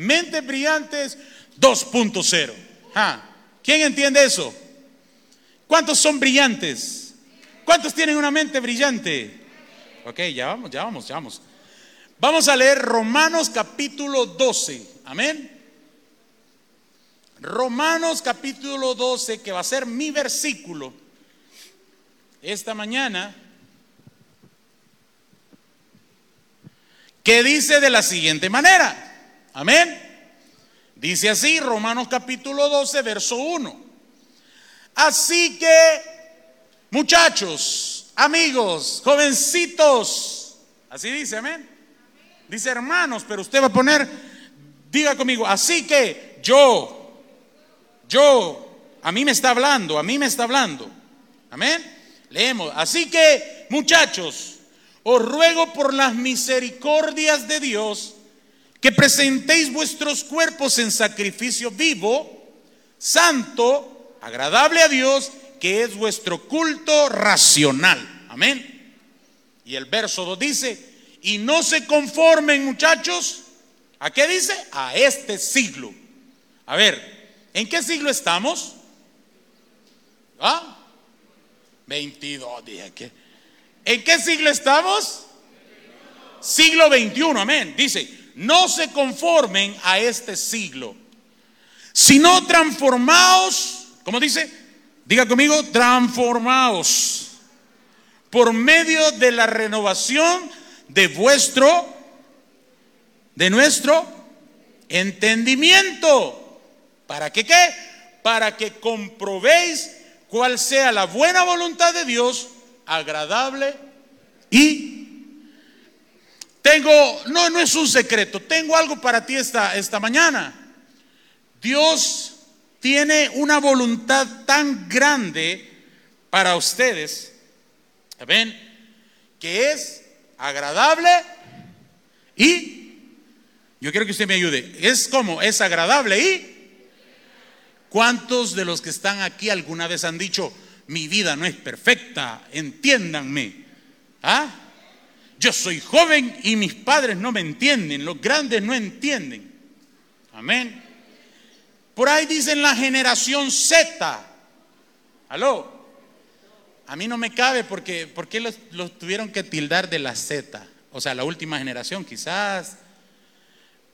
Mentes brillantes 2.0. Ah, ¿Quién entiende eso? ¿Cuántos son brillantes? ¿Cuántos tienen una mente brillante? Ok, ya vamos, ya vamos, ya vamos. Vamos a leer Romanos capítulo 12. Amén. Romanos capítulo 12, que va a ser mi versículo esta mañana, que dice de la siguiente manera. Amén. Dice así, Romanos capítulo 12, verso 1. Así que, muchachos, amigos, jovencitos, así dice, amén. Dice hermanos, pero usted va a poner, diga conmigo, así que yo, yo, a mí me está hablando, a mí me está hablando. Amén. Leemos, así que, muchachos, os ruego por las misericordias de Dios que presentéis vuestros cuerpos en sacrificio vivo, santo, agradable a Dios, que es vuestro culto racional. Amén. Y el verso 2 dice, y no se conformen muchachos, ¿a qué dice? A este siglo. A ver, ¿en qué siglo estamos? ¿Ah? 22, dije. ¿En qué siglo estamos? Siglo 21, amén. Dice, no se conformen a este siglo, sino transformaos, ¿cómo dice? Diga conmigo, transformaos por medio de la renovación de vuestro, de nuestro entendimiento. ¿Para qué qué? Para que comprobéis cuál sea la buena voluntad de Dios, agradable y tengo, no, no es un secreto, tengo algo para ti esta, esta mañana. Dios tiene una voluntad tan grande para ustedes, ¿ven? Que es agradable y, yo quiero que usted me ayude, es como, es agradable y, ¿cuántos de los que están aquí alguna vez han dicho, mi vida no es perfecta, entiéndanme? ¿Ah? Yo soy joven y mis padres no me entienden, los grandes no entienden. Amén. Por ahí dicen la generación Z. Aló. A mí no me cabe porque ¿por qué los, tuvieron que tildar de la Z? O sea, la última generación quizás.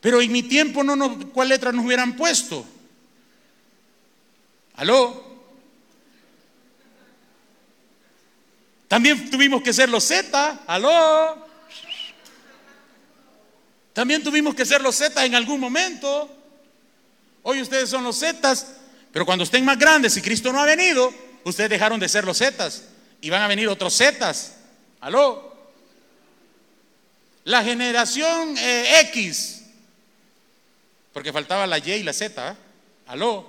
Pero en mi tiempo no nos, ¿cuál letra nos hubieran puesto? ¿Aló? También tuvimos que ser los Z, aló. También tuvimos que ser los Z en algún momento. Hoy ustedes son los Zetas, pero cuando estén más grandes y Cristo no ha venido, ustedes dejaron de ser los Zetas y van a venir otros Zetas. Aló. La generación eh, X, porque faltaba la Y y la Z. ¿eh? Aló.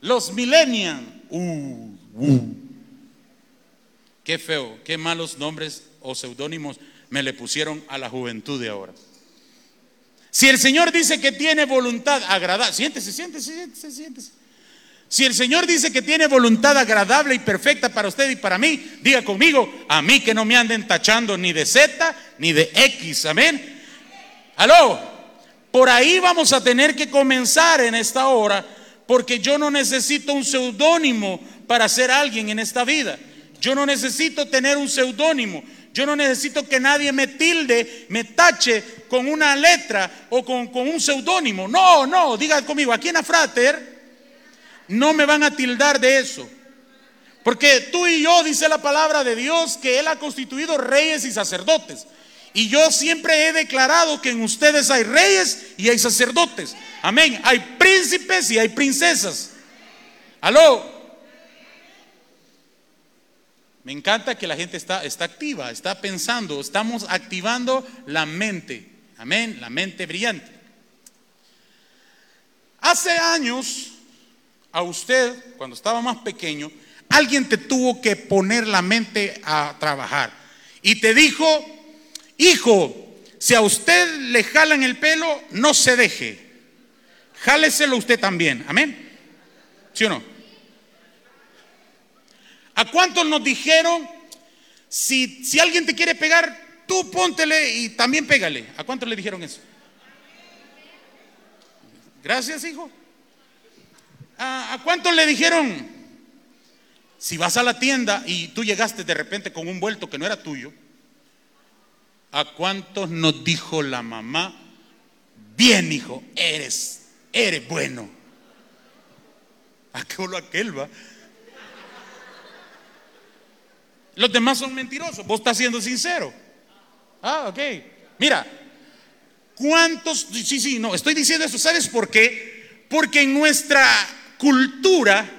Los millennials. Uh, uh. Qué feo, qué malos nombres o seudónimos me le pusieron a la juventud de ahora. Si el Señor dice que tiene voluntad agradable, siéntese, siéntese, siéntese, siéntese. Si el Señor dice que tiene voluntad agradable y perfecta para usted y para mí, diga conmigo, a mí que no me anden tachando ni de Z ni de X, amén. Aló, por ahí vamos a tener que comenzar en esta hora, porque yo no necesito un seudónimo para ser alguien en esta vida. Yo no necesito tener un seudónimo. Yo no necesito que nadie me tilde, me tache con una letra o con, un seudónimo. No, no, diga conmigo, aquí en Afrater no me van a tildar de eso. Porque tú y yo, dice la palabra de Dios, que Él ha constituido reyes y sacerdotes. Y yo siempre he declarado que en ustedes hay reyes y hay sacerdotes. Amén. Hay príncipes y hay princesas. Aló. Me encanta que la gente está, está activa, está pensando, estamos activando la mente. Amén, la mente brillante. Hace años, a usted, cuando estaba más pequeño, alguien te tuvo que poner la mente a trabajar. Y te dijo, hijo, si a usted le jalan el pelo, no se deje. Jáleselo usted también. Amén. ¿Sí o no? ¿A cuántos nos dijeron, si, si alguien te quiere pegar, tú póntele y también pégale? ¿A cuántos le dijeron eso? Gracias, hijo. ¿A, cuántos le dijeron? Si vas a la tienda y tú llegaste de repente con un vuelto que no era tuyo, ¿a cuántos nos dijo la mamá? Bien, hijo, eres, eres bueno. ¿A qué aquel va? Los demás son mentirosos. Vos estás siendo sincero. Ah, ok. Mira, ¿cuántos? Sí, sí, no, estoy diciendo eso. ¿Sabes por qué? Porque en nuestra cultura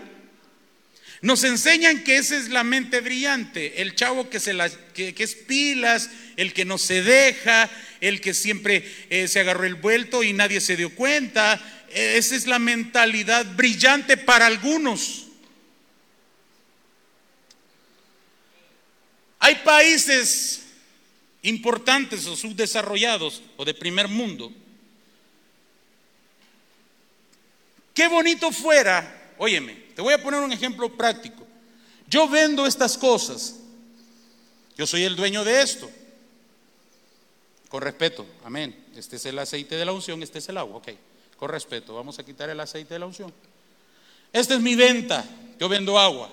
nos enseñan que esa es la mente brillante, el chavo que, se la, que, es pilas, el que no se deja, el que siempre eh, se agarró el vuelto y nadie se dio cuenta. Esa es la mentalidad brillante para algunos. Hay países importantes o subdesarrollados o de primer mundo. Qué bonito fuera, óyeme, te voy a poner un ejemplo práctico. Yo vendo estas cosas. Yo soy el dueño de esto. Con respeto, amén. Este es el aceite de la unción, este es el agua, ok. Con respeto, vamos a quitar el aceite de la unción. Esta es mi venta, yo vendo agua.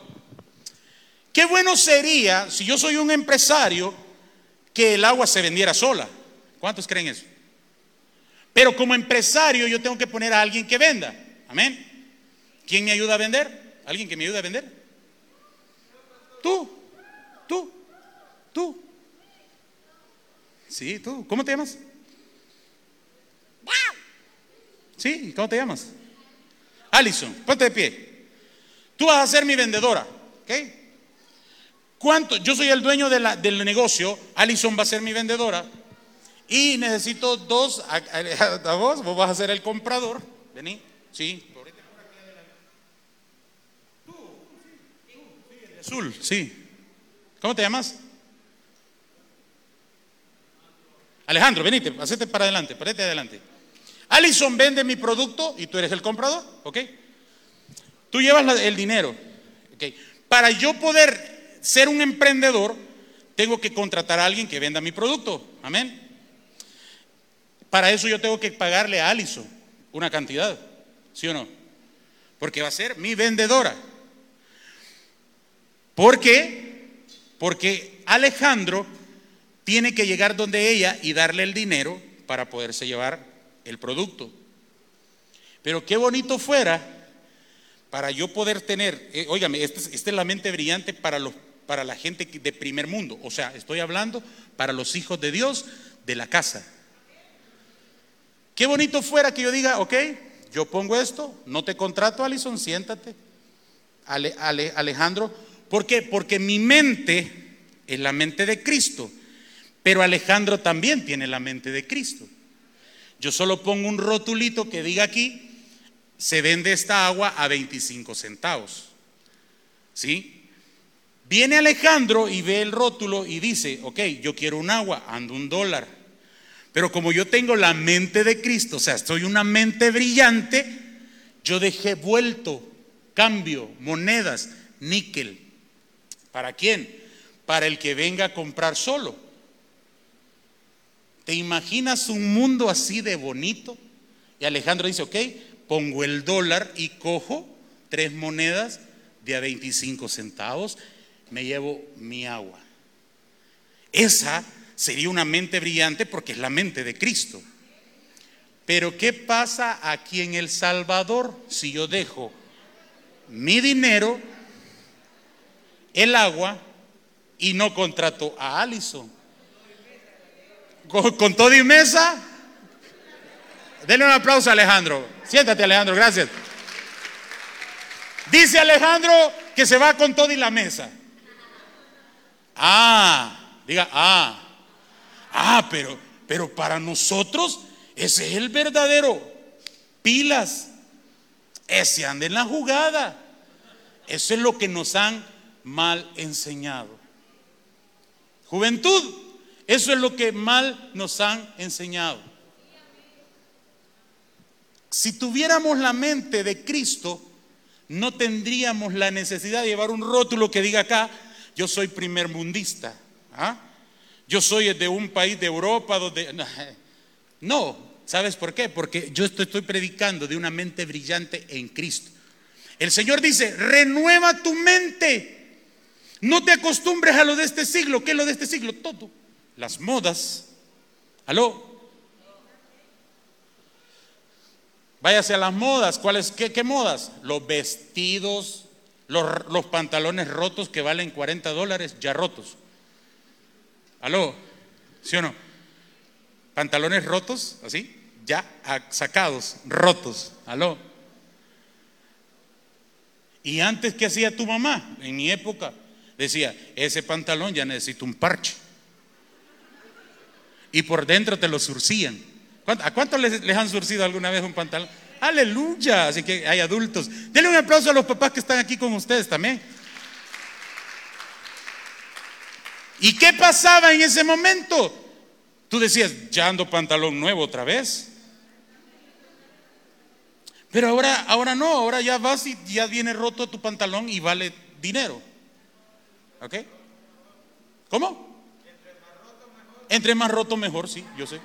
Qué bueno sería si yo soy un empresario que el agua se vendiera sola. ¿Cuántos creen eso? Pero como empresario yo tengo que poner a alguien que venda. Amén. ¿Quién me ayuda a vender? ¿Alguien que me ayude a vender? Tú, tú, tú. Sí, tú. ¿Cómo te llamas? Sí, ¿cómo te llamas? Alison, ponte de pie. Tú vas a ser mi vendedora, ¿ok? ¿Cuánto? Yo soy el dueño del negocio, Alison va a ser mi vendedora y necesito dos, a, vos, vos vas a ser el comprador, vení, sí. Azul, sí. ¿Cómo te llamas? Alejandro, venite, hacete para adelante, parete adelante. Alison vende mi producto y tú eres el comprador, ¿ok? Tú llevas el dinero, ¿ok? Para yo poder ser un emprendedor, tengo que contratar a alguien que venda mi producto. Amén. Para eso yo tengo que pagarle a Alison una cantidad, ¿sí o no? Porque va a ser mi vendedora. ¿Por qué? Porque Alejandro tiene que llegar donde ella y darle el dinero para poderse llevar el producto. Pero qué bonito fuera para yo poder tener, eh, óigame, esta es la mente brillante para los para la gente de primer mundo. O sea, estoy hablando para los hijos de Dios de la casa. Qué bonito fuera que yo diga, ok, yo pongo esto, no te contrato, Alison, siéntate. Alejandro, ¿por qué? Porque mi mente es la mente de Cristo, pero Alejandro también tiene la mente de Cristo. Yo solo pongo un rotulito que diga aquí, se vende esta agua a 25 centavos. ¿Sí? Viene Alejandro y ve el rótulo y dice, ok, yo quiero un agua, ando un dólar. Pero como yo tengo la mente de Cristo, o sea, estoy una mente brillante, yo dejé vuelto, cambio, monedas, níquel. ¿Para quién? Para el que venga a comprar solo. ¿Te imaginas un mundo así de bonito? Y Alejandro dice, ok, pongo el dólar y cojo tres monedas de a 25 centavos me llevo mi agua. Esa sería una mente brillante porque es la mente de Cristo. Pero ¿qué pasa aquí en El Salvador si yo dejo mi dinero, el agua y no contrato a Alison? Con, todo y mesa. Denle un aplauso a Alejandro. Siéntate Alejandro, gracias. Dice Alejandro que se va con todo y la mesa. Ah, diga, ah, ah, pero, pero para nosotros ese es el verdadero. Pilas, ese anda en la jugada. Eso es lo que nos han mal enseñado. Juventud, eso es lo que mal nos han enseñado. Si tuviéramos la mente de Cristo, no tendríamos la necesidad de llevar un rótulo que diga acá, yo soy primer mundista. ¿ah? Yo soy de un país de Europa donde... No, ¿Sabes por qué? Porque yo estoy, predicando de una mente brillante en Cristo. El Señor dice, renueva tu mente. No te acostumbres a lo de este siglo. ¿Qué es lo de este siglo? Todo. Las modas. ¿Aló? Váyase a las modas. ¿Cuáles? Qué modas? Los vestidos, los, pantalones rotos que valen 40 dólares, ya rotos. ¿Aló? ¿Sí o no? Pantalones rotos, así, ya sacados, rotos. ¿Aló? Y antes, ¿qué hacía tu mamá? En mi época, decía, ese pantalón ya necesita un parche. Y por dentro te lo surcían. ¿A cuántos les, les, han surcido alguna vez un pantalón? Aleluya. Así que hay adultos. Denle un aplauso a los papás que están aquí con ustedes también. ¿Y qué pasaba en ese momento? Tú decías, ya ando pantalón nuevo otra vez. Pero ahora, ahora no, ahora ya vas y ya viene roto tu pantalón y vale dinero. ¿Ok? ¿Cómo? Entre más roto mejor, sí, yo sé.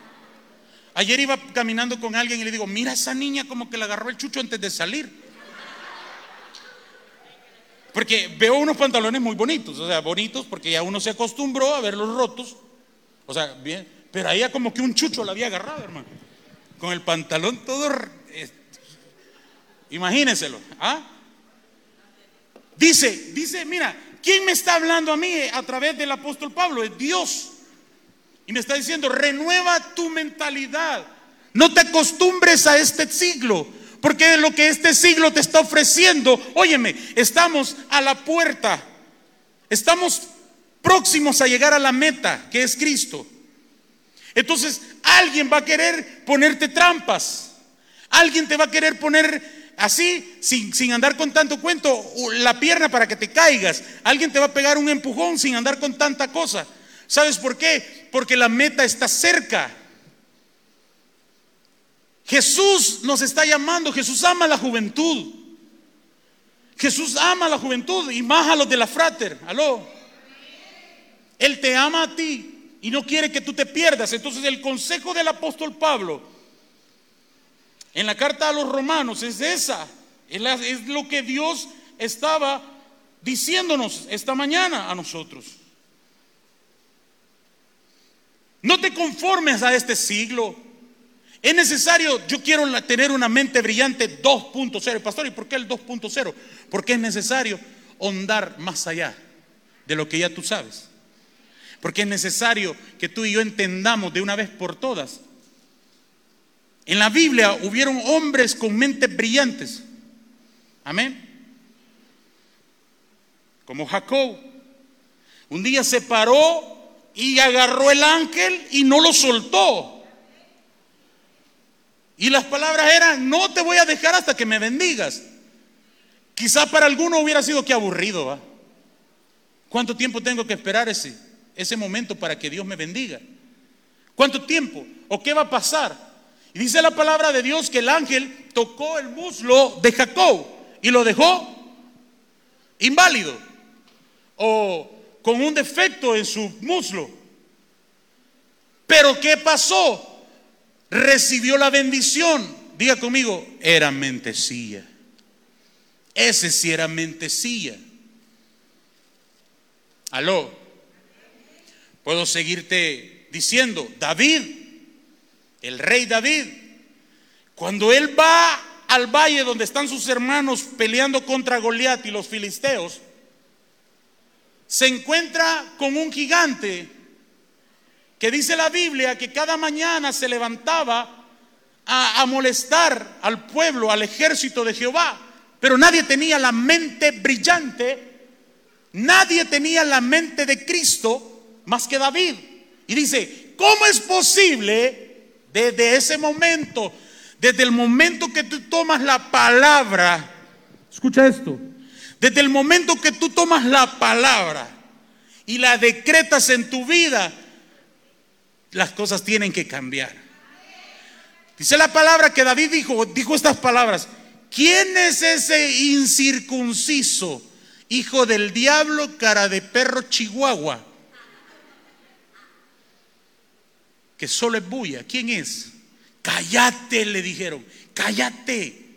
Ayer iba caminando con alguien y le digo, mira esa niña como que le agarró el chucho antes de salir. Porque veo unos pantalones muy bonitos, o sea, bonitos porque ya uno se acostumbró a verlos rotos. O sea, bien, pero ahí como que un chucho la había agarrado, hermano. Con el pantalón todo Imagínenselo. ¿ah? Dice, dice, mira, ¿quién me está hablando a mí a través del apóstol Pablo? Es Dios. Y me está diciendo, renueva tu mentalidad. No te acostumbres a este siglo, porque lo que este siglo te está ofreciendo, óyeme, estamos a la puerta. Estamos próximos a llegar a la meta, que es Cristo. Entonces, alguien va a querer ponerte trampas. Alguien te va a querer poner así, sin, sin, andar con tanto cuento, la pierna para que te caigas. Alguien te va a pegar un empujón sin andar con tanta cosa. ¿Sabes por qué? Porque la meta está cerca. Jesús nos está llamando, Jesús ama a la juventud. Jesús ama a la juventud y más a los de la frater. Aló. Él te ama a ti y no quiere que tú te pierdas. Entonces el consejo del apóstol Pablo en la carta a los romanos es esa. Es lo que Dios estaba diciéndonos esta mañana a nosotros. No te conformes a este siglo. Es necesario, yo quiero tener una mente brillante 2.0. Pastor, ¿y por qué el 2.0? Porque es necesario ondar más allá de lo que ya tú sabes. Porque es necesario que tú y yo entendamos de una vez por todas en la Biblia hubieron hombres con mentes brillantes. Amén. Como Jacob. Un día se paró y agarró el ángel y no lo soltó. Y las palabras eran, no te voy a dejar hasta que me bendigas. Quizá para alguno hubiera sido que aburrido. ¿va? ¿Cuánto tiempo tengo que esperar ese, ese momento para que Dios me bendiga? ¿Cuánto tiempo? ¿O qué va a pasar? Y dice la palabra de Dios que el ángel tocó el muslo de Jacob y lo dejó inválido o con un defecto en su muslo. Pero ¿qué pasó? Recibió la bendición. Diga conmigo, era mentecilla. Ese sí era mentecilla. Aló. Puedo seguirte diciendo, David el rey David, cuando él va al valle donde están sus hermanos peleando contra Goliat y los filisteos, se encuentra con un gigante que dice la Biblia que cada mañana se levantaba a, molestar al pueblo, al ejército de Jehová, pero nadie tenía la mente brillante, nadie tenía la mente de Cristo más que David. Y dice, ¿cómo es posible desde ese momento, desde el momento que tú tomas la palabra, escucha esto, desde el momento que tú tomas la palabra y la decretas en tu vida, las cosas tienen que cambiar. Dice la palabra que David dijo, dijo estas palabras, ¿quién es ese incircunciso, hijo del diablo, cara de perro chihuahua? que solo es bulla. ¿Quién es? Cállate, le dijeron, cállate.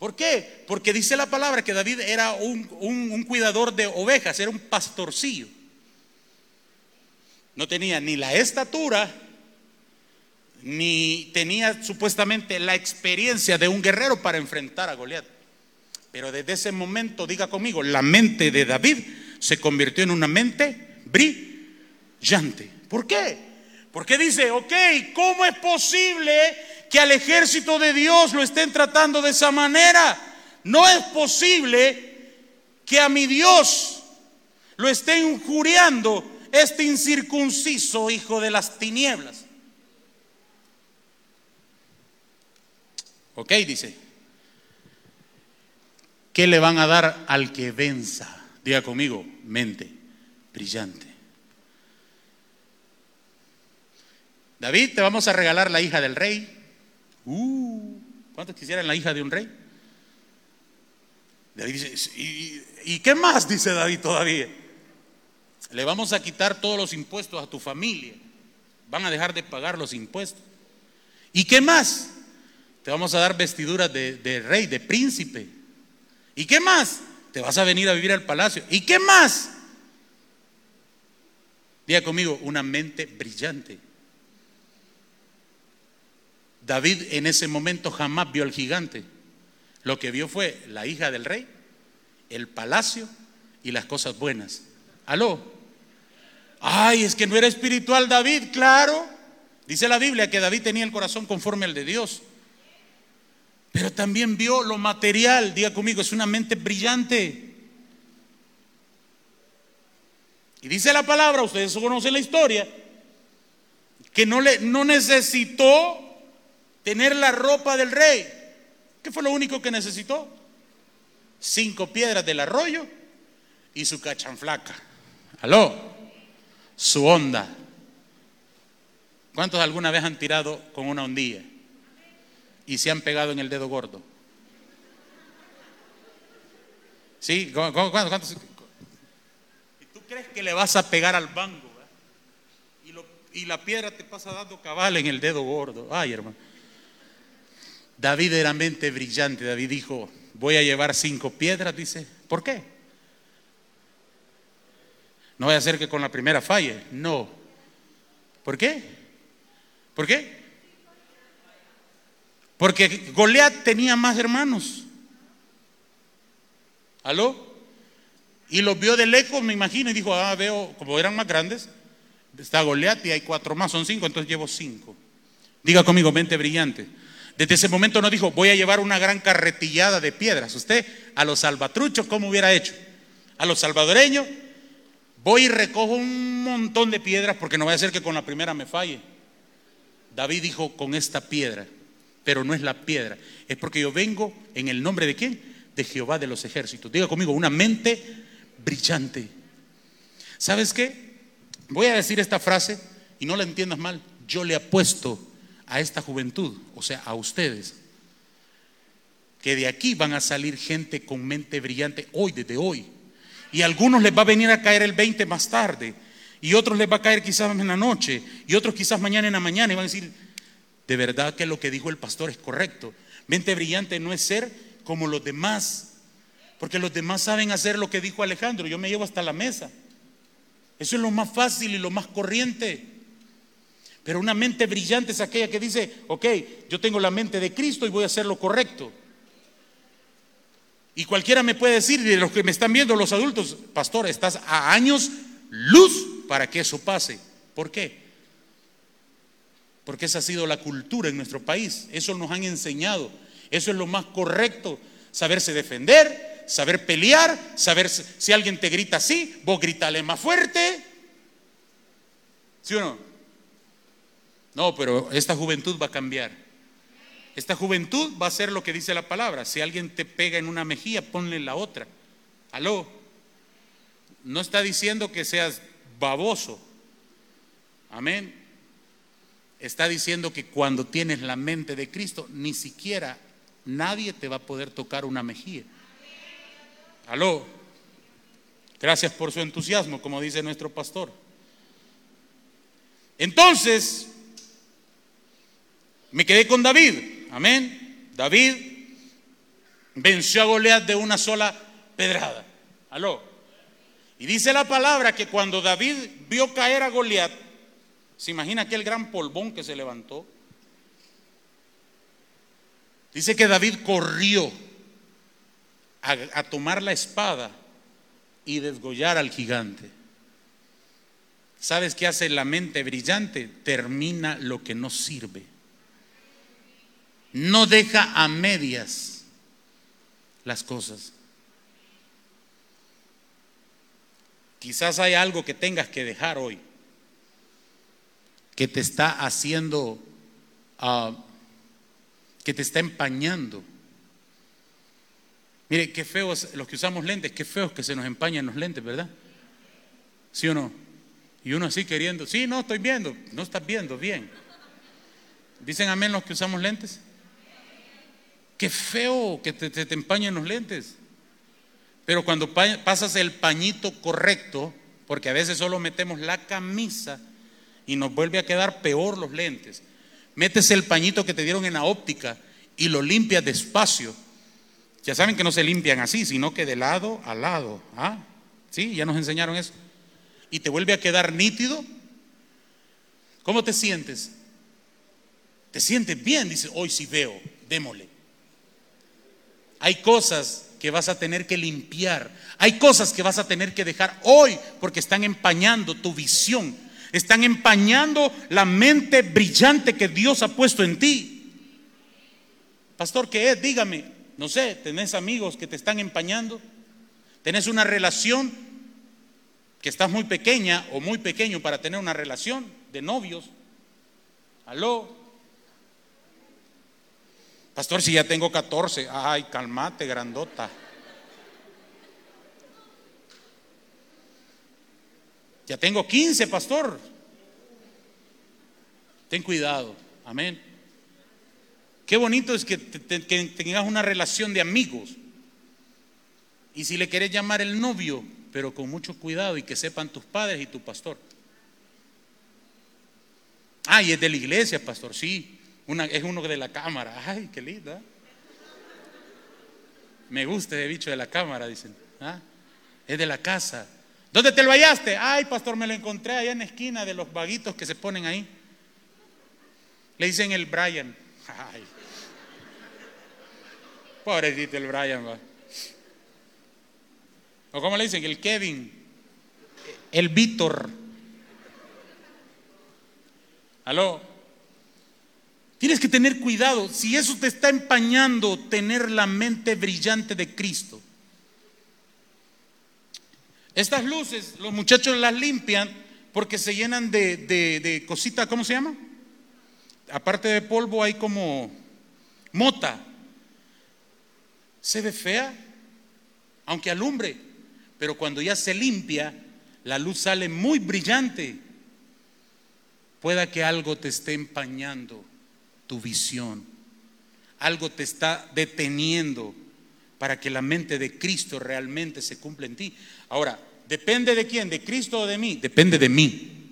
¿Por qué? Porque dice la palabra que David era un, un cuidador de ovejas, era un pastorcillo. No tenía ni la estatura, ni tenía supuestamente la experiencia de un guerrero para enfrentar a Goliat. Pero desde ese momento, diga conmigo, la mente de David se convirtió en una mente brillante. ¿Por qué? Porque dice, ok, ¿cómo es posible que al ejército de Dios lo estén tratando de esa manera? No es posible que a mi Dios lo estén injuriando este incircunciso hijo de las tinieblas. Ok, dice. ¿Qué le van a dar al que venza? Diga conmigo, mente brillante. David, te vamos a regalar la hija del rey. Uh, ¿Cuántos quisieran la hija de un rey? David dice, ¿y, ¿y qué más? Dice David todavía. Le vamos a quitar todos los impuestos a tu familia. Van a dejar de pagar los impuestos. ¿Y qué más? Te vamos a dar vestiduras de, rey, de príncipe. ¿Y qué más? Te vas a venir a vivir al palacio. ¿Y qué más? Diga conmigo, una mente brillante. David en ese momento jamás vio al gigante. Lo que vio fue la hija del rey, el palacio y las cosas buenas. ¿Aló? Ay, es que no era espiritual David, claro. Dice la Biblia que David tenía el corazón conforme al de Dios. Pero también vio lo material, diga conmigo, es una mente brillante. Y dice la palabra, ustedes conocen la historia, que no, le, no necesitó tener la ropa del rey. ¿Qué fue lo único que necesitó? Cinco piedras del arroyo y su cachanflaca. ¿Aló? Su onda. ¿Cuántos alguna vez han tirado con una ondilla? y se han pegado en el dedo gordo. ¿Sí? ¿Cuántos? ¿Y tú crees que le vas a pegar al banco? Y, y la piedra te pasa dando cabal en el dedo gordo. Ay, hermano. David era mente brillante. David dijo, voy a llevar cinco piedras, dice. ¿Por qué? No voy a hacer que con la primera falle. No. ¿Por qué? ¿Por qué? Porque Goliat tenía más hermanos. ¿Aló? Y los vio de lejos, me imagino, y dijo, ah, veo, como eran más grandes, está Goliat y hay cuatro más, son cinco, entonces llevo cinco. Diga conmigo, mente brillante. Desde ese momento no dijo, voy a llevar una gran carretillada de piedras. Usted, a los salvatruchos, ¿cómo hubiera hecho? A los salvadoreños, voy y recojo un montón de piedras porque no voy a hacer que con la primera me falle. David dijo, con esta piedra pero no es la piedra. Es porque yo vengo en el nombre de quién? De Jehová de los ejércitos. Diga conmigo, una mente brillante. ¿Sabes qué? Voy a decir esta frase y no la entiendas mal. Yo le apuesto a esta juventud, o sea, a ustedes, que de aquí van a salir gente con mente brillante hoy, desde hoy. Y a algunos les va a venir a caer el 20 más tarde, y otros les va a caer quizás en la noche, y otros quizás mañana en la mañana, y van a decir, de verdad que lo que dijo el pastor es correcto. Mente brillante no es ser como los demás, porque los demás saben hacer lo que dijo Alejandro, yo me llevo hasta la mesa. Eso es lo más fácil y lo más corriente. Pero una mente brillante es aquella que dice, ok, yo tengo la mente de Cristo y voy a hacer lo correcto. Y cualquiera me puede decir, de los que me están viendo, los adultos, pastor, estás a años luz para que eso pase. ¿Por qué? porque esa ha sido la cultura en nuestro país. Eso nos han enseñado. Eso es lo más correcto. Saberse defender, saber pelear, saber si alguien te grita así, vos gritale más fuerte. ¿Sí o no? No, pero esta juventud va a cambiar. Esta juventud va a hacer lo que dice la palabra. Si alguien te pega en una mejilla, ponle la otra. Aló. No está diciendo que seas baboso. Amén está diciendo que cuando tienes la mente de Cristo, ni siquiera nadie te va a poder tocar una mejilla. Aló. Gracias por su entusiasmo, como dice nuestro pastor. Entonces, Me quedé con David. Amén. David venció a Goliat de una sola pedrada. Aló. Y dice la palabra que cuando David vio caer a Goliat, se imagina aquel gran polvón que se levantó. Dice que David corrió a, a tomar la espada y desgollar al gigante. ¿Sabes qué hace la mente brillante? Termina lo que no sirve. No deja a medias las cosas. Quizás hay algo que tengas que dejar hoy, que te está haciendo, ah, que te está empañando. Mire, qué feos los que usamos lentes, qué feos que se nos empañan los lentes, ¿verdad? ¿Sí o no? Y uno así queriendo, sí, no, estoy viendo, no estás viendo bien. ¿Dicen amén los que usamos lentes? Qué feo que te, te, empañen los lentes. Pero cuando pasas el pañito correcto, porque a veces solo metemos la camisa y nos vuelve a quedar peor los lentes, metes el pañito que te dieron en la óptica y lo limpias despacio. Ya saben que no se limpian así, sino que de lado a lado. ¿Ah? Sí, ya nos enseñaron eso. Y te vuelve a quedar nítido. ¿Cómo te sientes? ¿Te sientes bien? Dice, hoy sí veo, démosle. Hay cosas que vas a tener que limpiar. Hay cosas que vas a tener que dejar hoy porque están empañando tu visión. Están empañando la mente brillante que Dios ha puesto en ti. Pastor, ¿qué es? Dígame. No sé, ¿tenés amigos que te están empañando? ¿Tenés una relación que estás muy pequeña o muy pequeño para tener una relación de novios? ¿Aló? Pastor, si ya tengo 14, ay, calmate, grandota. Ya tengo 15, pastor. Ten cuidado, amén. Qué bonito es que, tengas una relación de amigos. Y si le quieres llamar el novio, pero con mucho cuidado y que sepan tus padres y tu pastor. Ah, y es de la iglesia, pastor, sí es uno de la cámara. Ay, qué linda. Me gusta ese bicho de la cámara, dicen. ¿Ah? Es de la casa. ¿Dónde te lo hallaste? Ay, pastor, me lo encontré allá en la esquina de los vaguitos que se ponen ahí. Le dicen el Brian. Ay. Pobrecito el Brian, va. ¿O cómo le dicen? El Kevin. El Víctor. ¿Aló? Tienes que tener cuidado. Si eso te está empañando, tener la mente brillante de Cristo. Estas luces, los muchachos las limpian porque se llenan de, de, cositas, ¿cómo se llama? Aparte de polvo hay como mota. Se ve fea, aunque alumbre, pero cuando ya se limpia, la luz sale muy brillante. Pueda que algo te esté empañando tu visión. Algo te está deteniendo para que la mente de Cristo realmente se cumpla en ti. Ahora, ¿depende de quién? ¿De Cristo o de mí? Depende de mí.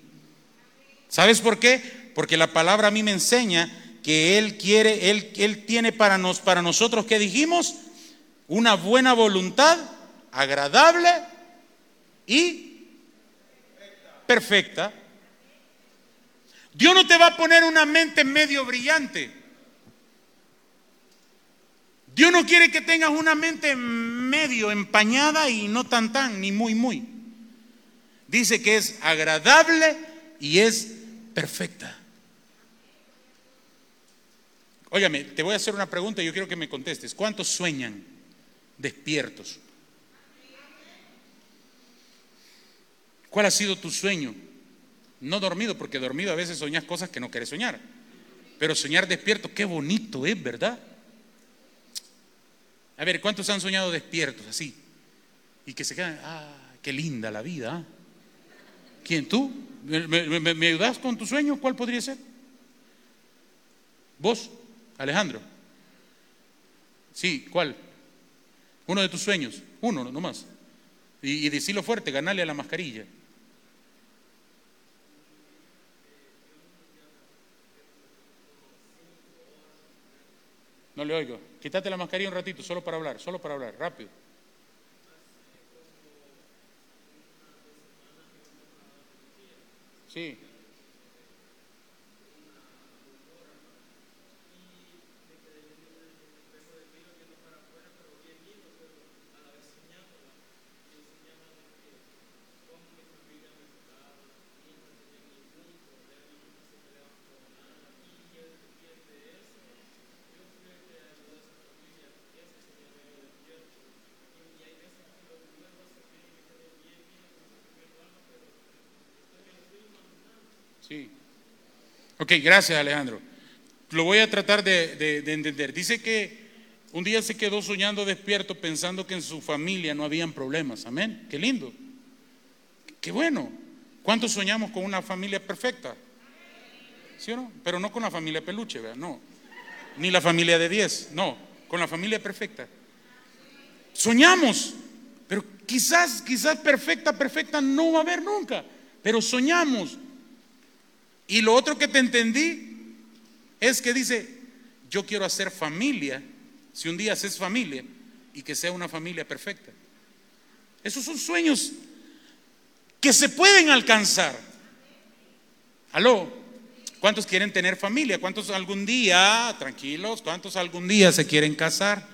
¿Sabes por qué? Porque la palabra a mí me enseña que Él quiere, Él, Él tiene para, nos, para nosotros, ¿qué dijimos? Una buena voluntad, agradable y perfecta. Dios no te va a poner una mente medio brillante. Dios no quiere que tengas una mente medio empañada y no tan tan, ni muy muy. Dice que es agradable y es perfecta. Óyame, te voy a hacer una pregunta y yo quiero que me contestes. ¿Cuántos sueñan despiertos? ¿Cuál ha sido tu sueño? No dormido, porque dormido a veces soñas cosas que no quieres soñar. Pero soñar despierto, qué bonito es, ¿verdad? A ver, ¿cuántos han soñado despiertos así? Y que se quedan, ah, qué linda la vida. ¿ah? ¿Quién tú? ¿Me, ayudas con tu sueño? ¿Cuál podría ser? ¿Vos, Alejandro? Sí, ¿cuál? Uno de tus sueños, uno nomás. Y, y decirlo fuerte, ganarle a la mascarilla. Le oigo. Quítate la mascarilla un ratito, solo para hablar, solo para hablar, rápido. Sí. Sí. Ok, gracias Alejandro. Lo voy a tratar de, entender. Dice que un día se quedó soñando despierto pensando que en su familia no habían problemas. Amén. Qué lindo. Qué bueno. ¿Cuántos soñamos con una familia perfecta? ¿Sí o no? Pero no con la familia peluche, ¿verdad? No. Ni la familia de 10, no. Con la familia perfecta. Soñamos, pero quizás, quizás perfecta, perfecta no va a haber nunca. Pero soñamos. Y lo otro que te entendí es que dice, yo quiero hacer familia, si un día haces familia, y que sea una familia perfecta. Esos son sueños que se pueden alcanzar. Aló, ¿cuántos quieren tener familia? ¿Cuántos algún día, tranquilos, cuántos algún día se quieren casar?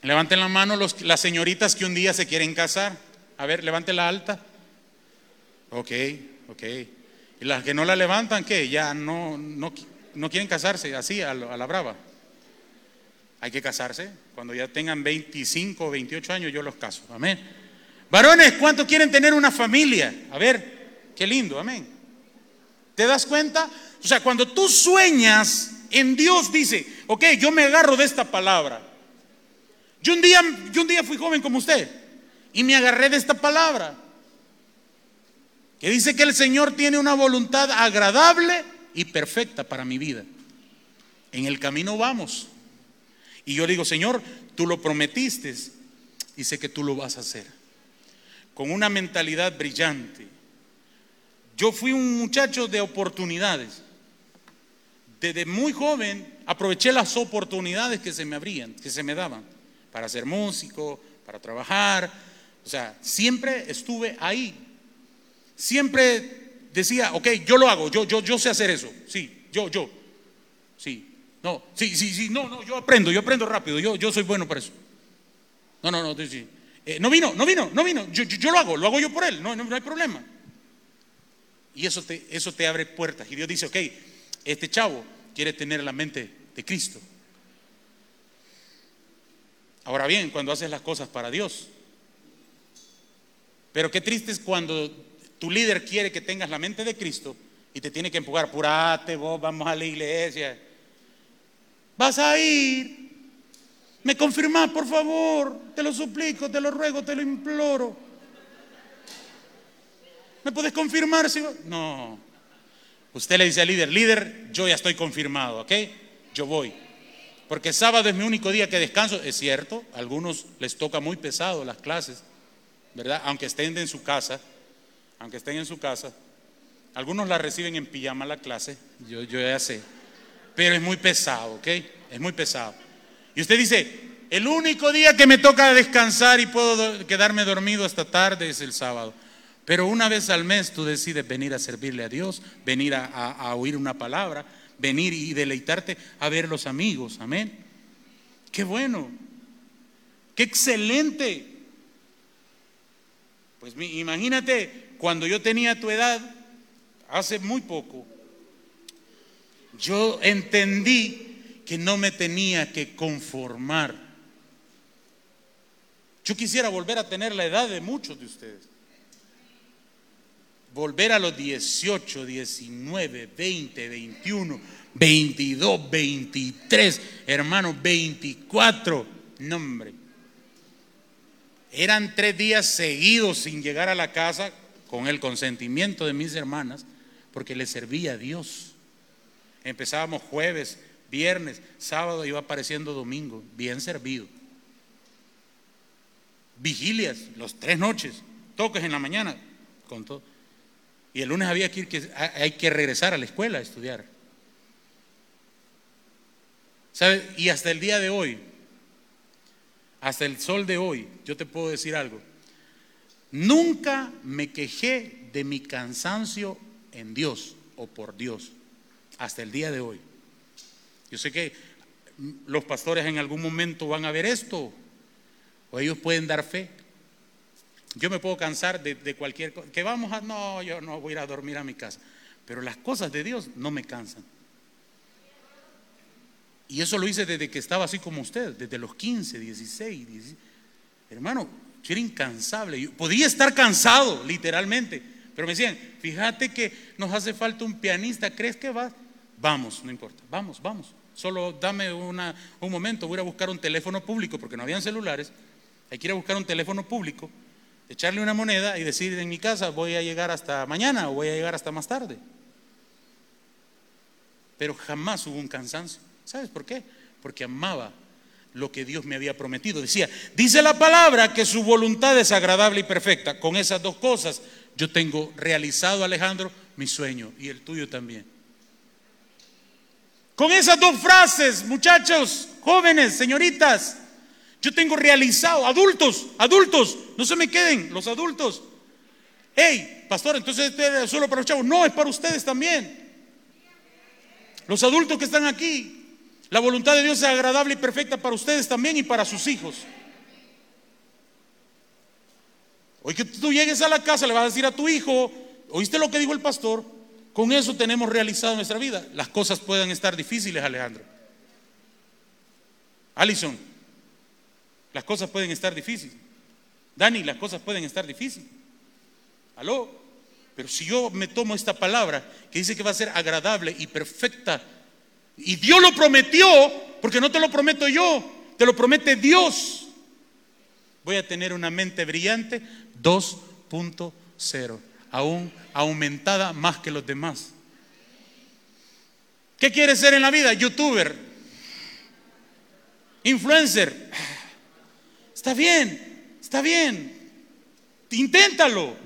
Levanten la mano los, las señoritas que un día se quieren casar. A ver, levanten la alta. Ok, ok. Y las que no la levantan, ¿qué? Ya no, no, no quieren casarse así a, la brava. Hay que casarse. Cuando ya tengan 25 o 28 años, yo los caso. Amén. Varones, ¿cuántos quieren tener una familia? A ver, qué lindo, amén. ¿Te das cuenta? O sea, cuando tú sueñas en Dios, dice, ok, yo me agarro de esta palabra. Yo un día, yo un día fui joven como usted y me agarré de esta palabra que dice que el Señor tiene una voluntad agradable y perfecta para mi vida. En el camino vamos. Y yo digo, Señor, tú lo prometiste y sé que tú lo vas a hacer. Con una mentalidad brillante. Yo fui un muchacho de oportunidades. Desde muy joven aproveché las oportunidades que se me abrían, que se me daban, para ser músico, para trabajar. O sea, siempre estuve ahí siempre decía, ok, yo lo hago, yo, yo, yo sé hacer eso, sí, yo, yo, sí, no, sí, sí, sí, no, no, yo aprendo, yo aprendo rápido, yo, yo soy bueno para eso. No, no, no, sí, eh, no vino, no vino, no vino, yo, yo, lo hago, lo hago yo por él, no, no, hay problema. Y eso te, eso te abre puertas. Y Dios dice, ok, este chavo quiere tener la mente de Cristo. Ahora bien, cuando haces las cosas para Dios. Pero qué triste es cuando tu líder quiere que tengas la mente de Cristo y te tiene que empujar, apurate vos, vamos a la iglesia. Vas a ir. Me confirmás, por favor. Te lo suplico, te lo ruego, te lo imploro. ¿Me puedes confirmar? Si... No. Usted le dice al líder, líder, yo ya estoy confirmado, ¿ok? Yo voy. Porque sábado es mi único día que descanso. Es cierto, a algunos les toca muy pesado las clases, ¿verdad? Aunque estén en su casa aunque estén en su casa. Algunos la reciben en pijama la clase, yo, yo ya sé. Pero es muy pesado, ¿ok? Es muy pesado. Y usted dice, el único día que me toca descansar y puedo quedarme dormido hasta tarde es el sábado. Pero una vez al mes tú decides venir a servirle a Dios, venir a, a, oír una palabra, venir y deleitarte a ver los amigos. Amén. Qué bueno. Qué excelente. Pues imagínate cuando yo tenía tu edad, hace muy poco, yo entendí que no me tenía que conformar. Yo quisiera volver a tener la edad de muchos de ustedes. Volver a los 18, 19, 20, 21, 22, 23, hermanos, 24, nombre. Eran tres días seguidos sin llegar a la casa con el consentimiento de mis hermanas, porque le servía a Dios. Empezábamos jueves, viernes, sábado, iba apareciendo domingo, bien servido. Vigilias, los tres noches, toques en la mañana, con todo. Y el lunes había que ir, que hay que regresar a la escuela a estudiar. ¿Sabe? Y hasta el día de hoy, hasta el sol de hoy, yo te puedo decir algo. Nunca me quejé de mi cansancio en Dios o por Dios, hasta el día de hoy. Yo sé que los pastores en algún momento van a ver esto, o ellos pueden dar fe. Yo me puedo cansar de, cualquier cosa. Que vamos a, no, yo no voy a ir a dormir a mi casa. Pero las cosas de Dios no me cansan. Y eso lo hice desde que estaba así como usted, desde los 15, 16, 16. Hermano, yo era incansable. Podía estar cansado, literalmente. Pero me decían, fíjate que nos hace falta un pianista, ¿crees que va? Vamos, no importa, vamos, vamos. Solo dame un momento, voy a buscar un teléfono público, porque no habían celulares. Hay que ir a buscar un teléfono público, echarle una moneda y decir en mi casa voy a llegar hasta mañana o voy a llegar hasta más tarde. Pero jamás hubo un cansancio. ¿Sabes por qué? Porque amaba lo que Dios me había prometido. Decía, dice la palabra que su voluntad es agradable y perfecta. Con esas dos cosas yo tengo realizado, Alejandro, mi sueño y el tuyo también. Con esas dos frases, muchachos, jóvenes, señoritas, yo tengo realizado, adultos, adultos, no se me queden, los adultos. Hey, pastor, entonces este es solo para los chavos. No, es para ustedes también. Los adultos que están aquí, la voluntad de Dios es agradable y perfecta para ustedes también y para sus hijos. Hoy que tú llegues a la casa, le vas a decir a tu hijo, ¿oíste lo que dijo el pastor? Con eso tenemos realizado nuestra vida. Las cosas pueden estar difíciles, Alejandro. Alison, las cosas pueden estar difíciles. Dani, las cosas pueden estar difíciles. Aló. Pero si yo me tomo esta palabra que dice que va a ser agradable y perfecta y Dios lo prometió, porque no te lo prometo yo, te lo promete Dios. Voy a tener una mente brillante 2.0, aún aumentada más que los demás. ¿Qué quieres ser en la vida? Youtuber, influencer. Está bien, está bien. Inténtalo.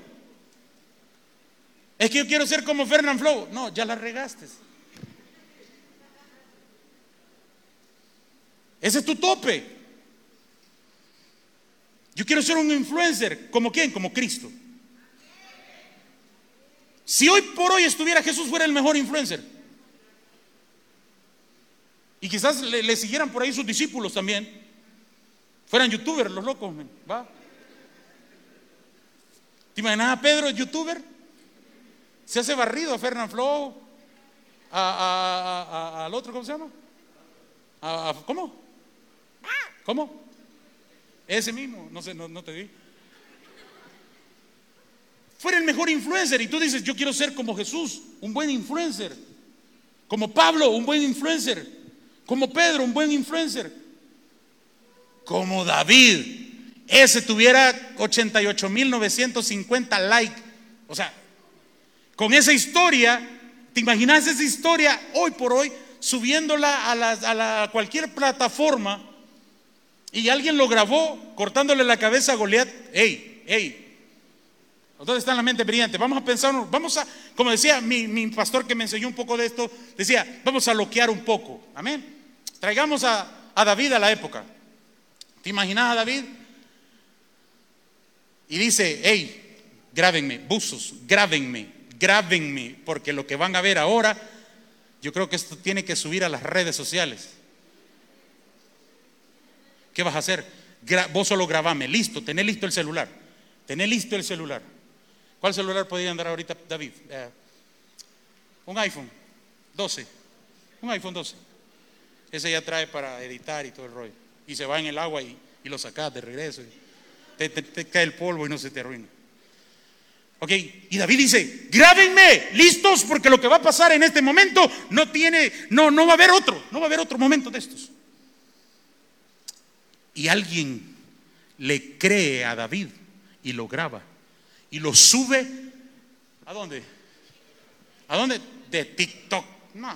Es que yo quiero ser como Fernand Flow. No, ya la regaste. Ese es tu tope. Yo quiero ser un influencer. ¿Como quién? Como Cristo. Si hoy por hoy estuviera Jesús fuera el mejor influencer. Y quizás le, siguieran por ahí sus discípulos también. Fueran youtubers los locos. ¿va? ¿Te imaginas a Pedro, youtuber? Se hace barrido a Fernand Flow, al otro, ¿cómo se llama? ¿Cómo? ¿Cómo? Ese mismo, no sé, no, te di. Fuera el mejor influencer y tú dices, yo quiero ser como Jesús, un buen influencer. Como Pablo, un buen influencer. Como Pedro, un buen influencer. Como David, ese tuviera 88.950 likes. O sea, con esa historia, ¿te imaginas esa historia hoy por hoy subiéndola a, a cualquier plataforma? Y alguien lo grabó cortándole la cabeza a Goliat. ¡Ey! ¡Ey! ¿Dónde está la mente brillante? Vamos a pensar, vamos a, como decía mi, pastor que me enseñó un poco de esto, decía, vamos a loquear un poco. Amén. Traigamos a, David a la época. ¿Te imaginas a David? Y dice, hey, grábenme, buzos, grábenme, grábenme, porque lo que van a ver ahora, yo creo que esto tiene que subir a las redes sociales. ¿Qué vas a hacer? vos solo grabame, listo, tené listo el celular. Tené listo el celular. ¿Cuál celular podría andar ahorita, David? Eh, un iPhone 12. Un iPhone 12. Ese ya trae para editar y todo el rollo. Y se va en el agua y, lo sacas de regreso. te, cae el polvo y no se te arruina. Ok, y David dice, grábenme, listos, porque lo que va a pasar en este momento no tiene, no, no va a haber otro, no va a haber otro momento de estos y alguien le cree a David y lo graba y lo sube ¿a dónde? ¿A dónde? De TikTok. No.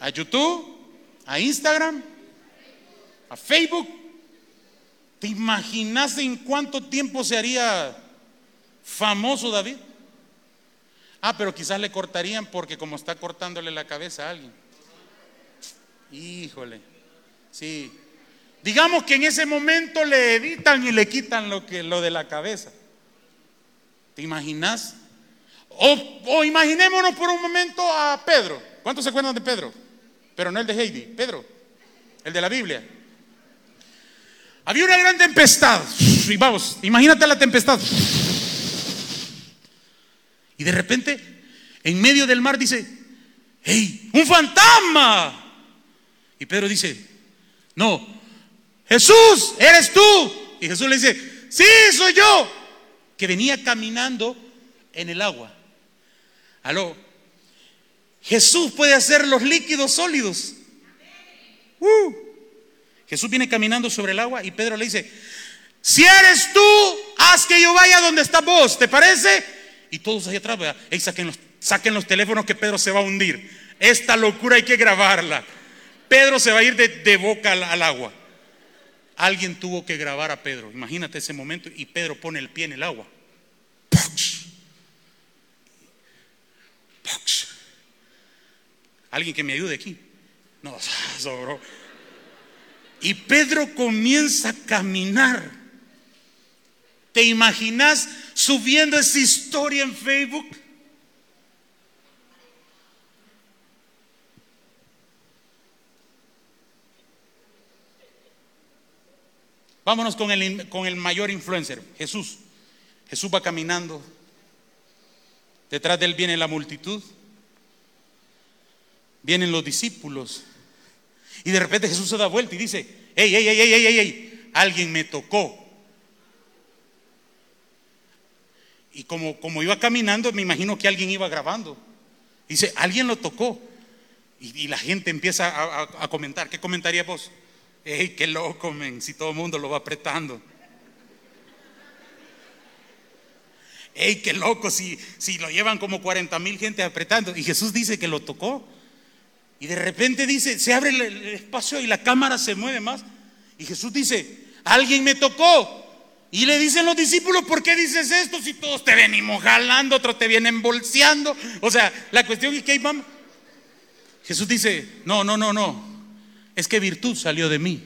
A YouTube, a Instagram, a Facebook. ¿Te imaginas en cuánto tiempo se haría famoso David? Ah, pero quizás le cortarían porque como está cortándole la cabeza a alguien. Híjole. Sí. Digamos que en ese momento le editan y le quitan lo, que, lo de la cabeza. ¿Te imaginas? O, o, imaginémonos por un momento a Pedro. ¿Cuántos se acuerdan de Pedro? Pero no el de Heidi, Pedro, el de la Biblia. Había una gran tempestad. Y vamos, imagínate la tempestad. Y de repente, en medio del mar dice, ¡Hey! ¡Un fantasma! Y Pedro dice, no, Jesús, eres tú. Y Jesús le dice, sí, soy yo. Que venía caminando en el agua. Aló. Jesús puede hacer los líquidos sólidos. Uh. Jesús viene caminando sobre el agua y Pedro le dice, si eres tú, haz que yo vaya donde está vos, ¿te parece? Y todos allá atrás, saquen, los, saquen los teléfonos que Pedro se va a hundir. Esta locura hay que grabarla. Pedro se va a ir de, boca al, agua. Alguien tuvo que grabar a Pedro. Imagínate ese momento y Pedro pone el pie en el agua. Alguien que me ayude aquí. No, sobró. Y Pedro comienza a caminar. ¿Te imaginas subiendo esa historia en Facebook? Vámonos con el, con el mayor influencer, Jesús. Jesús va caminando. Detrás de él viene la multitud. Vienen los discípulos. Y de repente Jesús se da vuelta y dice, hey, hey, hey, hey, hey, hey, alguien me tocó. Y como, como iba caminando, me imagino que alguien iba grabando. Dice, alguien lo tocó. Y, la gente empieza a, a, comentar. ¿Qué comentaría vos? ¡Ey, qué loco, men! Si todo el mundo lo va apretando. ¡Ey, qué loco! Si, si lo llevan como 40 mil gente apretando. Y Jesús dice que lo tocó. Y de repente dice, se abre el espacio y la cámara se mueve más. Y Jesús dice, alguien me tocó. Y le dicen los discípulos, ¿por qué dices esto si todos te venimos jalando, otros te vienen bolseando? O sea, la cuestión es que vamos. Jesús dice, no, no, no, no es que virtud salió de mí.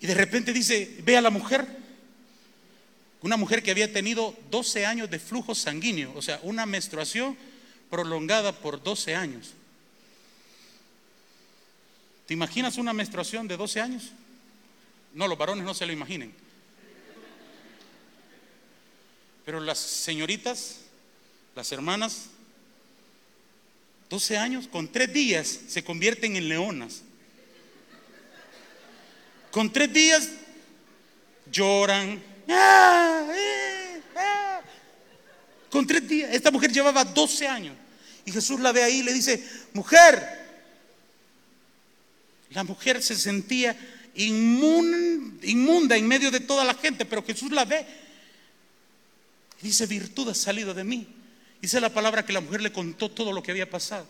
Y de repente dice, ve a la mujer, una mujer que había tenido 12 años de flujo sanguíneo, o sea, una menstruación prolongada por 12 años. ¿Te imaginas una menstruación de 12 años? No, los varones no se lo imaginen. Pero las señoritas, las hermanas, 12 años, con tres días se convierten en leonas. Con tres días lloran. Ah, eh, ah. Con tres días. Esta mujer llevaba 12 años. Y Jesús la ve ahí y le dice, mujer. La mujer se sentía inmunda en medio de toda la gente, pero Jesús la ve. Y dice, virtud ha salido de mí. Dice la palabra que la mujer le contó todo lo que había pasado.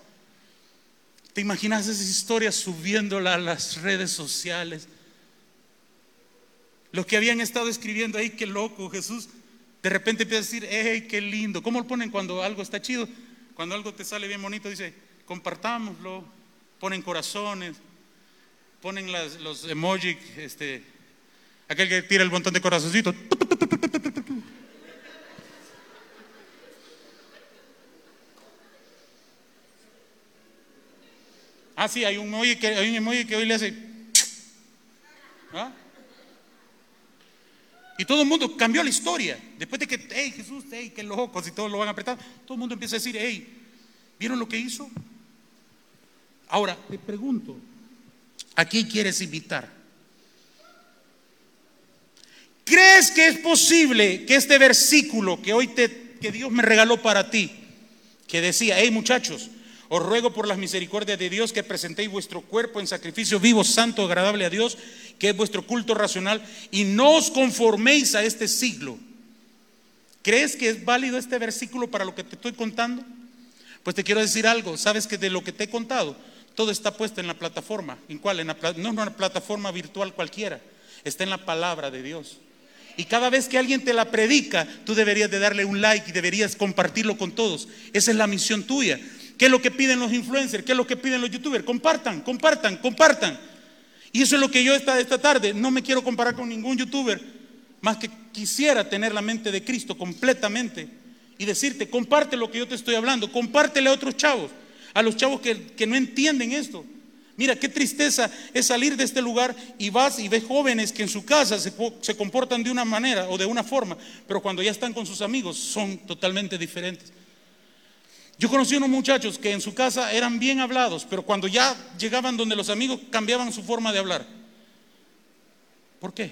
¿Te imaginas esa historia subiéndola a las redes sociales? Lo que habían estado escribiendo, ¡ay, qué loco! Jesús de repente empieza a decir, ¡ay, qué lindo! ¿Cómo lo ponen cuando algo está chido? Cuando algo te sale bien bonito, dice, compartámoslo. Ponen corazones, ponen los emojis, este, aquel que tira el montón de corazoncitos. Ah, sí, hay un emoji que, hay un que hoy le hace. ¿Ah? Y todo el mundo cambió la historia. Después de que, hey Jesús, hey, qué locos, y todos lo van a apretar, todo el mundo empieza a decir, hey, ¿vieron lo que hizo? Ahora, te pregunto, ¿a quién quieres invitar? ¿Crees que es posible que este versículo que hoy te, que Dios me regaló para ti, que decía, hey muchachos, os ruego por las misericordias de Dios que presentéis vuestro cuerpo en sacrificio vivo, santo, agradable a Dios, que es vuestro culto racional, y no os conforméis a este siglo. ¿Crees que es válido este versículo para lo que te estoy contando? Pues te quiero decir algo, sabes que de lo que te he contado, todo está puesto en la plataforma. ¿En cuál? En la, no en una plataforma virtual cualquiera, está en la palabra de Dios. Y cada vez que alguien te la predica, tú deberías de darle un like y deberías compartirlo con todos. Esa es la misión tuya. ¿Qué es lo que piden los influencers? ¿Qué es lo que piden los youtubers? Compartan, compartan, compartan. Y eso es lo que yo esta, esta tarde, no me quiero comparar con ningún youtuber, más que quisiera tener la mente de Cristo completamente y decirte, comparte lo que yo te estoy hablando, compártele a otros chavos, a los chavos que, que no entienden esto. Mira, qué tristeza es salir de este lugar y vas y ves jóvenes que en su casa se, se, comportan de una manera o de una forma, pero cuando ya están con sus amigos son totalmente diferentes. Yo conocí unos muchachos que en su casa eran bien hablados, pero cuando ya llegaban donde los amigos cambiaban su forma de hablar. ¿Por qué?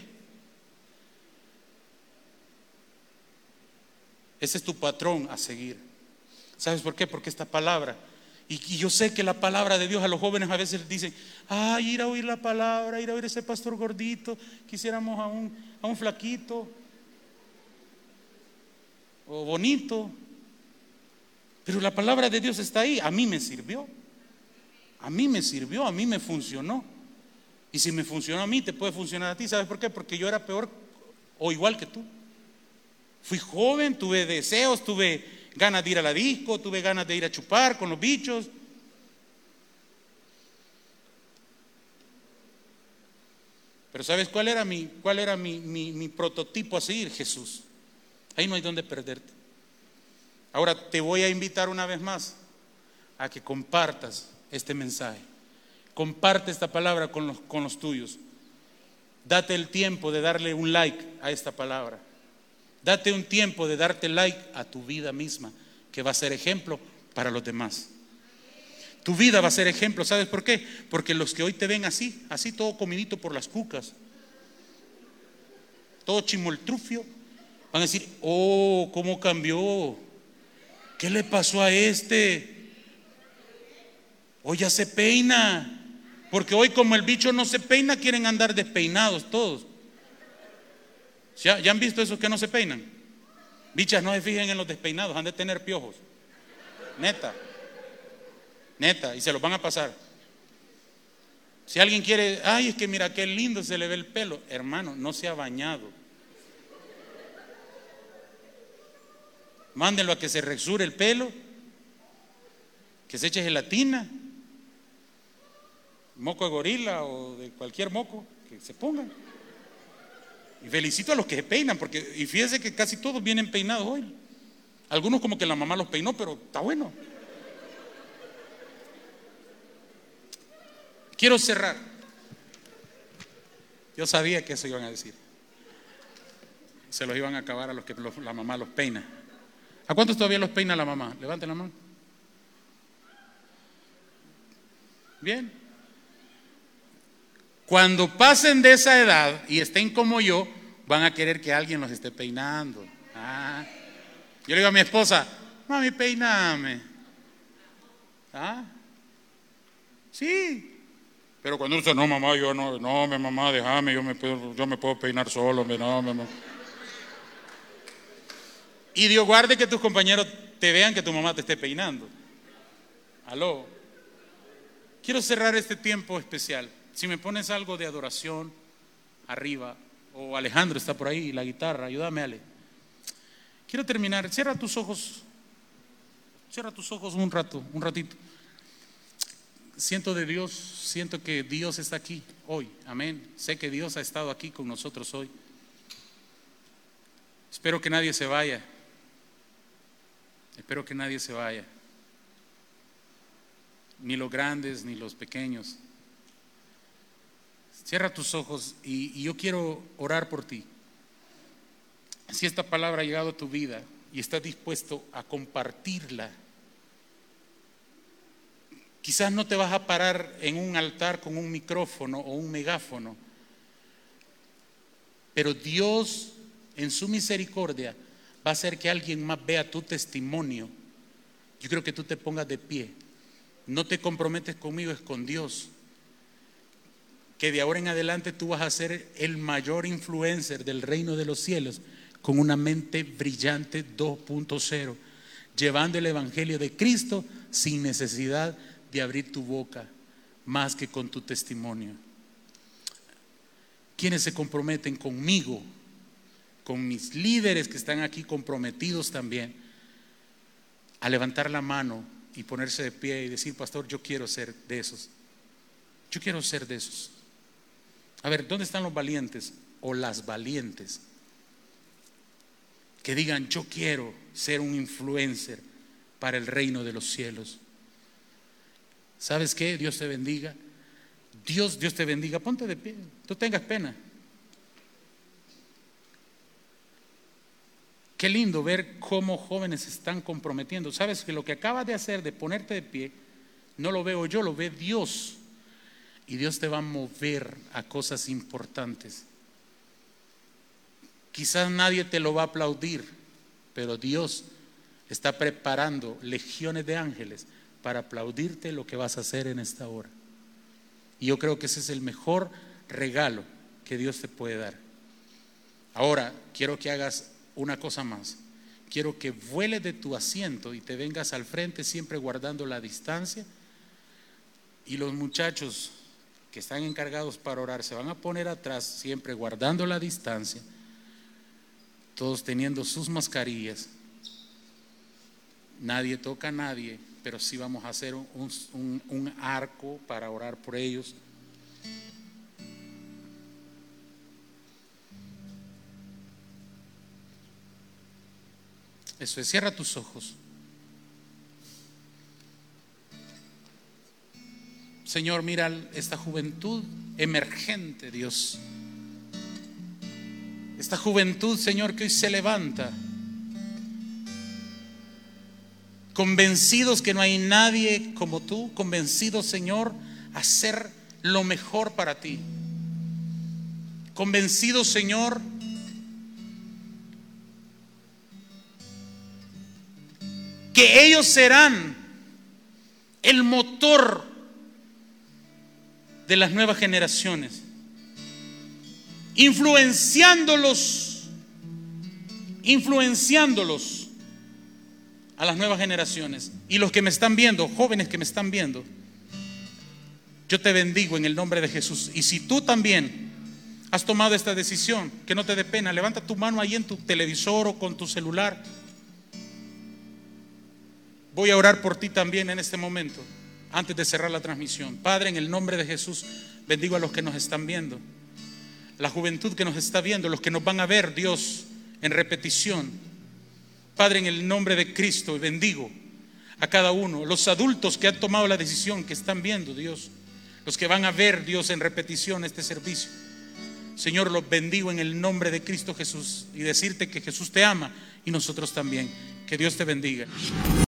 Ese es tu patrón a seguir. ¿Sabes por qué? Porque esta palabra y, yo sé que la palabra de Dios a los jóvenes a veces dicen, ay, ir a oír la palabra, ir a oír ese pastor gordito, quisiéramos a un, a un flaquito o bonito. Pero la palabra de Dios está ahí, a mí me sirvió. A mí me sirvió, a mí me funcionó. Y si me funcionó a mí, te puede funcionar a ti. ¿Sabes por qué? Porque yo era peor o igual que tú. Fui joven, tuve deseos, tuve ganas de ir a la disco, tuve ganas de ir a chupar con los bichos. Pero ¿sabes cuál era mi, cuál era mi, mi prototipo a seguir? Jesús. Ahí no hay donde perderte. Ahora te voy a invitar una vez más a que compartas este mensaje. Comparte esta palabra con los, con los tuyos. Date el tiempo de darle un like a esta palabra. Date un tiempo de darte like a tu vida misma, que va a ser ejemplo para los demás. Tu vida va a ser ejemplo, ¿sabes por qué? Porque los que hoy te ven así, así todo comidito por las cucas, todo chimoltrufio, van a decir, oh, ¿cómo cambió? ¿Qué le pasó a este? Hoy ya se peina, porque hoy como el bicho no se peina, quieren andar despeinados todos. ¿Ya, han visto esos que no se peinan? Bichas, no se fijen en los despeinados, han de tener piojos. Neta. Neta, y se los van a pasar. Si alguien quiere, ay, es que mira qué lindo se le ve el pelo, hermano, no se ha bañado. Mándenlo a que se resure el pelo, que se eche gelatina, moco de gorila o de cualquier moco, que se pongan. Y felicito a los que se peinan, porque, y fíjense que casi todos vienen peinados hoy. Algunos como que la mamá los peinó, pero está bueno. Quiero cerrar. Yo sabía que eso iban a decir. Se los iban a acabar a los que la mamá los peina. ¿A cuántos todavía los peina la mamá? Levanten la mano. Bien. Cuando pasen de esa edad y estén como yo, van a querer que alguien los esté peinando. Ah. Yo le digo a mi esposa, mami, peiname. ¿Ah? Sí. Pero cuando uno dice, no, mamá, yo no, no, mi mamá, déjame, yo me puedo, yo me puedo peinar solo, no, no. Y Dios guarde que tus compañeros te vean que tu mamá te esté peinando. Aló. Quiero cerrar este tiempo especial. Si me pones algo de adoración arriba, o Alejandro está por ahí, la guitarra, ayúdame Ale. Quiero terminar, cierra tus ojos, cierra tus ojos un rato, un ratito. Siento de Dios, siento que Dios está aquí hoy, amén. Sé que Dios ha estado aquí con nosotros hoy. Espero que nadie se vaya. Espero que nadie se vaya. Ni los grandes, ni los pequeños. Cierra tus ojos y, yo quiero orar por ti. Si esta palabra ha llegado a tu vida y estás dispuesto a compartirla, quizás no te vas a parar en un altar con un micrófono o un megáfono, pero Dios en su misericordia va a hacer que alguien más vea tu testimonio. Yo creo que tú te pongas de pie. No te comprometes conmigo, es con Dios que de ahora en adelante tú vas a ser el mayor influencer del reino de los cielos con una mente brillante 2.0, llevando el Evangelio de Cristo sin necesidad de abrir tu boca, más que con tu testimonio. ¿Quiénes se comprometen conmigo con mis líderes que están aquí comprometidos también, a levantar la mano y ponerse de pie y decir, pastor, yo quiero ser de esos. Yo quiero ser de esos. A ver, ¿dónde están los valientes o las valientes? Que digan, yo quiero ser un influencer para el reino de los cielos. ¿Sabes qué? Dios te bendiga. Dios, Dios te bendiga. Ponte de pie. Tú tengas pena. Qué lindo ver cómo jóvenes se están comprometiendo. Sabes que lo que acabas de hacer, de ponerte de pie, no lo veo yo, lo ve Dios. Y Dios te va a mover a cosas importantes. Quizás nadie te lo va a aplaudir, pero Dios está preparando legiones de ángeles para aplaudirte lo que vas a hacer en esta hora. Y yo creo que ese es el mejor regalo que Dios te puede dar. Ahora, quiero que hagas una cosa más. Quiero que vueles de tu asiento y te vengas al frente siempre guardando la distancia. Y los muchachos que están encargados para orar se van a poner atrás siempre guardando la distancia, todos teniendo sus mascarillas. Nadie toca a nadie, pero sí vamos a hacer un, un arco para orar por ellos. Eso es, cierra tus ojos. Señor, mira esta juventud emergente, Dios. Esta juventud, Señor, que hoy se levanta. Convencidos que no hay nadie como tú, convencidos, Señor, a hacer lo mejor para ti. Convencidos, Señor, que ellos serán el motor de las nuevas generaciones, influenciándolos, influenciándolos a las nuevas generaciones. Y los que me están viendo, jóvenes que me están viendo, yo te bendigo en el nombre de Jesús. Y si tú también has tomado esta decisión, que no te dé pena, levanta tu mano ahí en tu televisor o con tu celular Voy a orar por ti también en este momento, antes de cerrar la transmisión. Padre, en el nombre de Jesús, bendigo a los que nos están viendo, la juventud que nos está viendo, los que nos van a ver, Dios, en repetición. Padre, en el nombre de Cristo, bendigo a cada uno, los adultos que han tomado la decisión, que están viendo, Dios, los que van a ver, Dios, en repetición este servicio. Señor, los bendigo en el nombre de Cristo Jesús y decirte que Jesús te ama y nosotros también. Que Dios te bendiga.